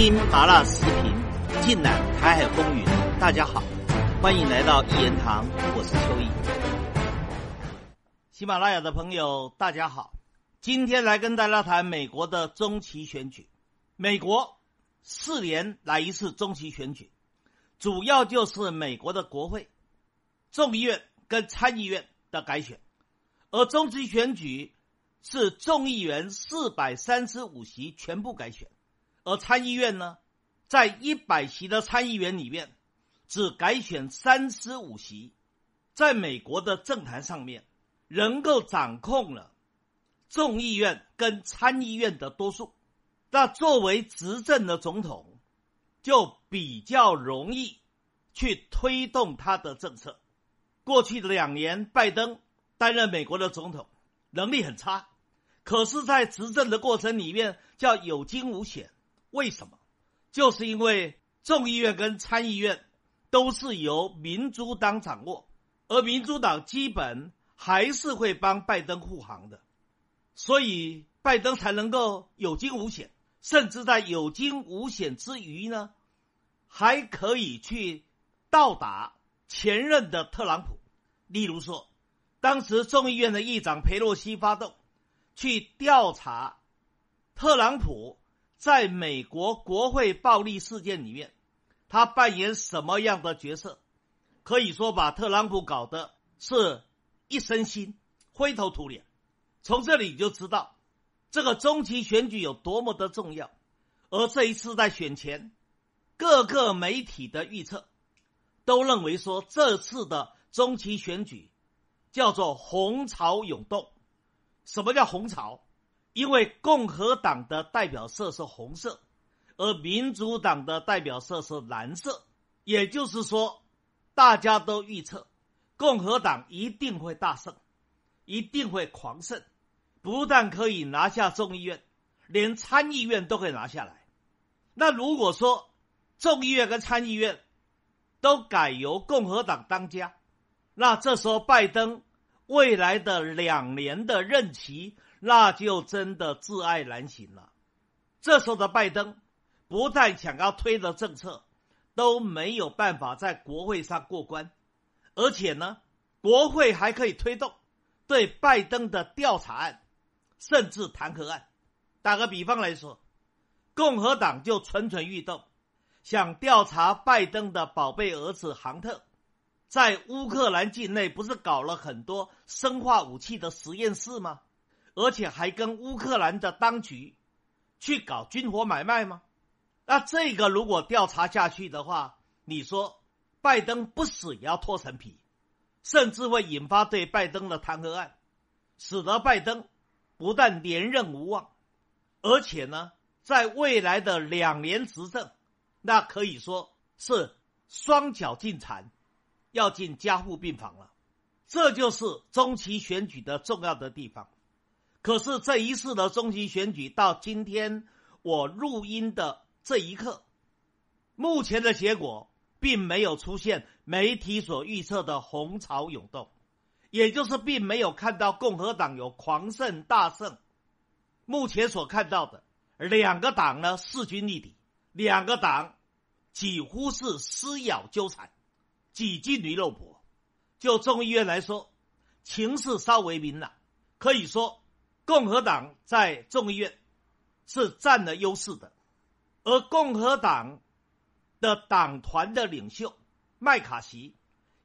听麻辣时评，尽览台海风云。大家好，欢迎来到一言堂，我是邱毅。喜马拉雅的朋友，大家好，今天来跟大家谈美国的中期选举。美国四年来一次中期选举，主要就是美国的国会、众议院跟参议院的改选，而中期选举是众议员四百三十五席全部改选。而参议院呢，在一百席的参议员里面，只改选三十五席，在美国的政坛上面，能够掌控了众议院跟参议院的多数，那作为执政的总统，就比较容易去推动他的政策。过去的两年，拜登担任美国的总统，能力很差，可是，在执政的过程里面，叫有惊无险。为什么？就是因为众议院跟参议院都是由民主党掌握，而民主党基本还是会帮拜登护航的，所以拜登才能够有惊无险，甚至在有惊无险之余呢，还可以去到达前任的特朗普。例如说，当时众议院的议长佩洛西发动去调查特朗普。在美国国会暴力事件里面，他扮演什么样的角色？可以说把特朗普搞得是一身腥、灰头土脸。从这里你就知道这个中期选举有多么的重要。而这一次在选前，各个媒体的预测都认为说，这次的中期选举叫做红潮涌动。什么叫红潮？因为共和党的代表色是红色，而民主党的代表色是蓝色，也就是说，大家都预测共和党一定会大胜，一定会狂胜，不但可以拿下众议院，连参议院都可以拿下来。那如果说众议院跟参议院都改由共和党当家，那这时候拜登未来的两年的任期。那就真的挚爱难行了。这时候的拜登，不但想要推的政策都没有办法在国会上过关，而且呢，国会还可以推动对拜登的调查案，甚至弹劾案。打个比方来说，共和党就蠢蠢欲动，想调查拜登的宝贝儿子杭特，在乌克兰境内不是搞了很多生化武器的实验室吗？而且还跟乌克兰的当局去搞军火买卖吗？那这个如果调查下去的话，你说拜登不死也要脱层皮，甚至会引发对拜登的弹劾案，使得拜登不但连任无望，而且呢，在未来的两年执政，那可以说是双脚进残，要进加护病房了。这就是中期选举的重要的地方。可是这一次的中期选举到今天我录音的这一刻，目前的结果并没有出现媒体所预测的红潮涌动，也就是并没有看到共和党有狂胜大胜。目前所看到的两个党呢势均力敌，两个党几乎是撕咬纠缠，几近于肉搏。就众议院来说，情势稍微明朗，可以说。共和党在众议院是占了优势的，而共和党的党团的领袖麦卡锡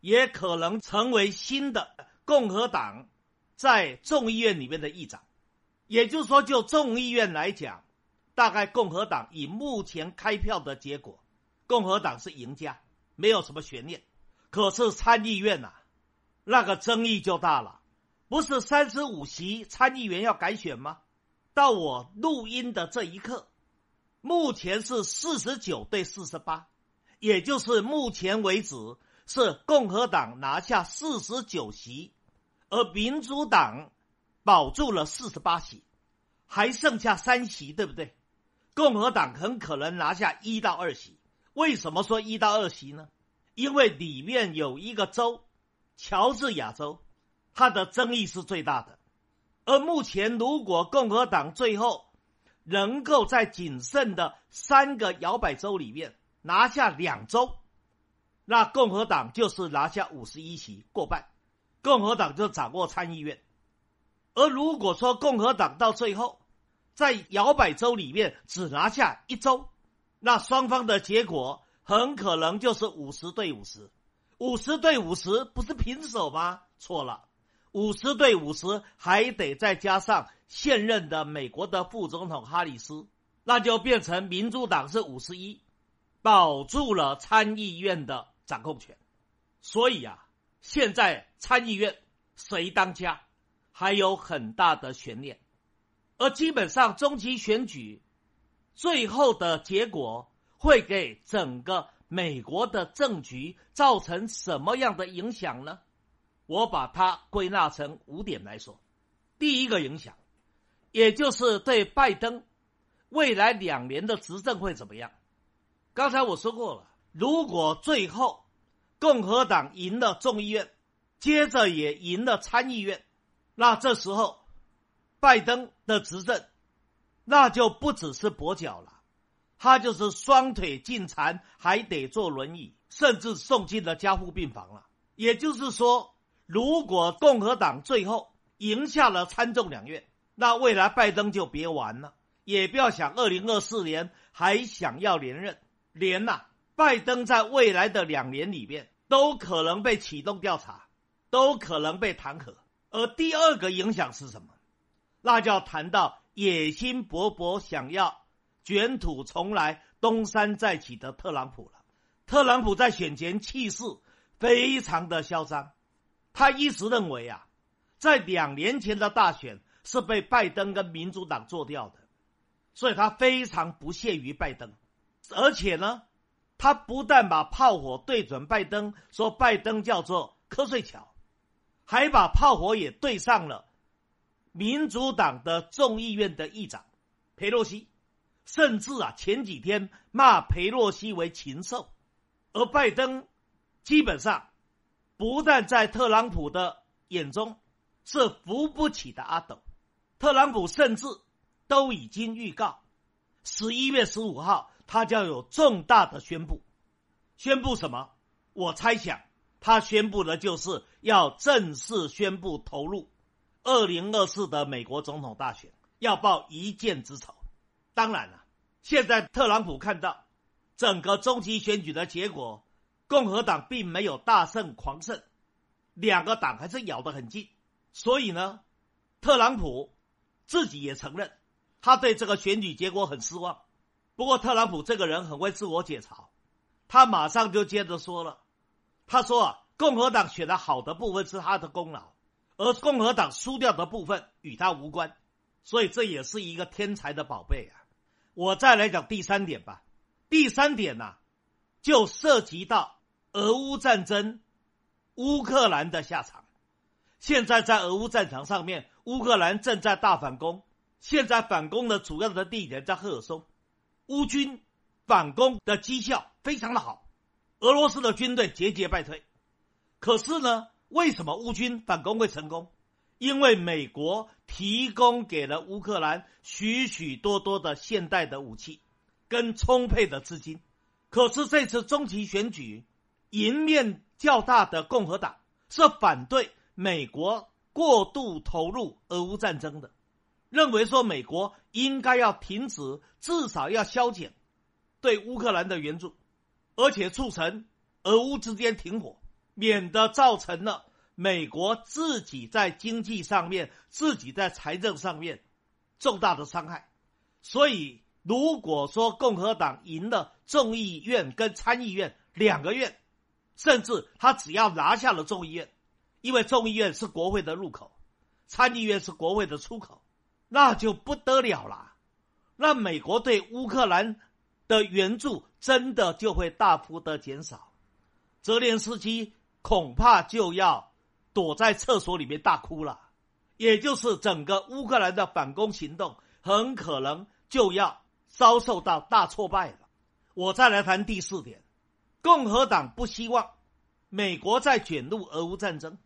也可能成为新的共和党在众议院里面的议长。也就是说，就众议院来讲，大概共和党以目前开票的结果，共和党是赢家，没有什么悬念。可是参议院呐，那个争议就大了。不是三十五席参议员要改选吗？到我录音的这一刻，目前是四十九对四十八，也就是目前为止是共和党拿下四十九席，而民主党保住了四十八席，还剩下三席，对不对？共和党很可能拿下一到二席。为什么说一到二席呢？因为里面有一个州，乔治亚州。它的争议是最大的，而目前如果共和党最后能够在仅剩的三个摇摆州里面拿下两州，那共和党就是拿下五十一席过半，共和党就掌握参议院。而如果说共和党到最后在摇摆州里面只拿下一州，那双方的结果很可能就是五十对五十，五十对五十不是平手吗？错了，五十对五十还得再加上。现任的美国的副总统哈里斯，那就变成民主党是五十一，保住了参议院的掌控权。所以啊，现在参议院谁当家还有很大的悬念。而基本上中期选举最后的结果会给整个美国的政局造成什么样的影响呢？我把它归纳成五点来说。第一个影响。也就是对拜登未来两年的执政会怎么样？刚才我说过了，如果最后共和党赢了众议院，接着也赢了参议院，那这时候拜登的执政那就不只是跛脚了，他就是双腿尽残，还得坐轮椅，甚至送进了加护病房了。也就是说，如果共和党最后赢下了参众两院，那未来拜登就别玩了，也不要想二零二四年还想要连任，连呐！拜登在未来的两年里面都可能被启动调查，都可能被弹劾。而第二个影响是什么？那就要谈到野心勃勃、想要卷土重来、东山再起的特朗普了。特朗普在选前气势非常的嚣张，他一直认为啊，在两年前的大选。是被拜登跟民主党做掉的，所以他非常不屑于拜登，而且呢，他不但把炮火对准拜登，说拜登叫做瞌睡桥，还把炮火也对上了民主党的众议院的议长佩洛西，甚至啊前几天骂佩洛西为禽兽，而拜登基本上不但在特朗普的眼中是扶不起的阿斗。特朗普甚至都已经预告，十一月十五号他将有重大的宣布。宣布什么？我猜想他宣布的就是要正式宣布投入二零二四的美国总统大选，要报一箭之仇。当然了，现在特朗普看到整个中期选举的结果，共和党并没有大胜狂胜，两个党还是咬得很近，所以呢，特朗普。自己也承认，他对这个选举结果很失望。不过，特朗普这个人很会自我解嘲，他马上就接着说了：“他说啊，共和党选的好的部分是他的功劳，而共和党输掉的部分与他无关，所以这也是一个天才的宝贝啊。”我再来讲第三点吧。第三点呢，就涉及到俄乌战争，乌克兰的下场。现在在俄乌战场上面。乌克兰正在大反攻，现在反攻的主要的地点在赫尔松，乌军反攻的绩效非常的好，俄罗斯的军队节节败退。可是呢，为什么乌军反攻会成功？因为美国提供给了乌克兰许许多多的现代的武器跟充沛的资金。可是这次中期选举，赢面较大的共和党是反对美国。过度投入俄乌战争的，认为说美国应该要停止，至少要削减对乌克兰的援助，而且促成俄乌之间停火，免得造成了美国自己在经济上面、自己在财政上面重大的伤害。所以，如果说共和党赢了众议院跟参议院两个院，甚至他只要拿下了众议院。因为众议院是国会的入口，参议院是国会的出口，那就不得了了。那美国对乌克兰的援助真的就会大幅的减少，泽连斯基恐怕就要躲在厕所里面大哭了。也就是整个乌克兰的反攻行动很可能就要遭受到大挫败了。我再来谈第四点，共和党不希望美国再卷入俄乌战争。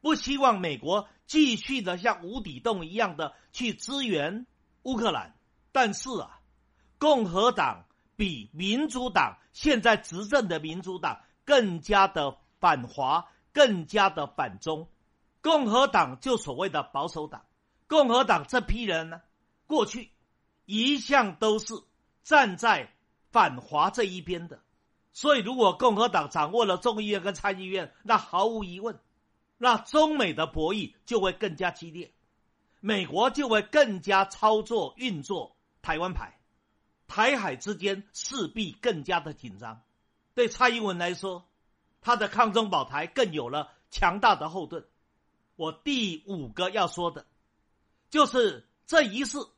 不希望美国继续的像无底洞一样的去支援乌克兰，但是啊，共和党比民主党现在执政的民主党更加的反华，更加的反中。共和党就所谓的保守党，共和党这批人呢，过去一向都是站在反华这一边的。所以，如果共和党掌握了众议院跟参议院，那毫无疑问，那中美的博弈就会更加激烈，美国就会更加操作运作台湾牌，台海之间势必更加的紧张。对蔡英文来说，他的抗中保台更有了强大的后盾。我第五个要说的，就是这一次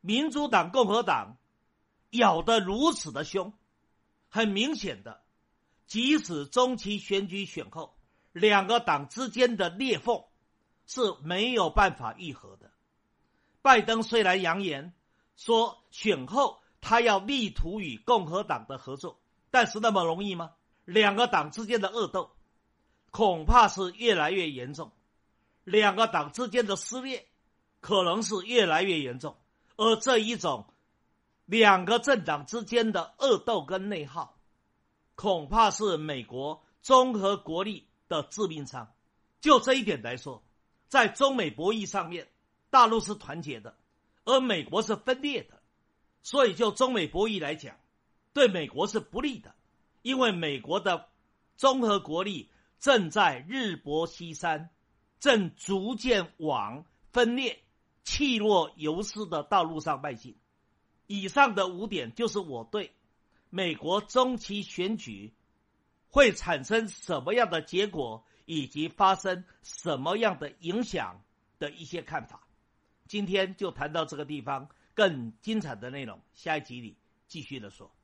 民主党、共和党咬得如此的凶。很明显的，即使中期选举选后，两个党之间的裂缝是没有办法愈合的。拜登虽然扬言说选后他要力图与共和党的合作，但是那么容易吗？两个党之间的恶斗恐怕是越来越严重，两个党之间的撕裂可能是越来越严重，而这一种。两个政党之间的恶斗跟内耗，恐怕是美国综合国力的致命伤。就这一点来说，在中美博弈上面，大陆是团结的，而美国是分裂的。所以，就中美博弈来讲，对美国是不利的，因为美国的综合国力正在日薄西山，正逐渐往分裂、气若游丝的道路上迈进。以上的五点就是我对美国中期选举会产生什么样的结果，以及发生什么样的影响的一些看法。今天就谈到这个地方，更精彩的内容，下一集里继续的说。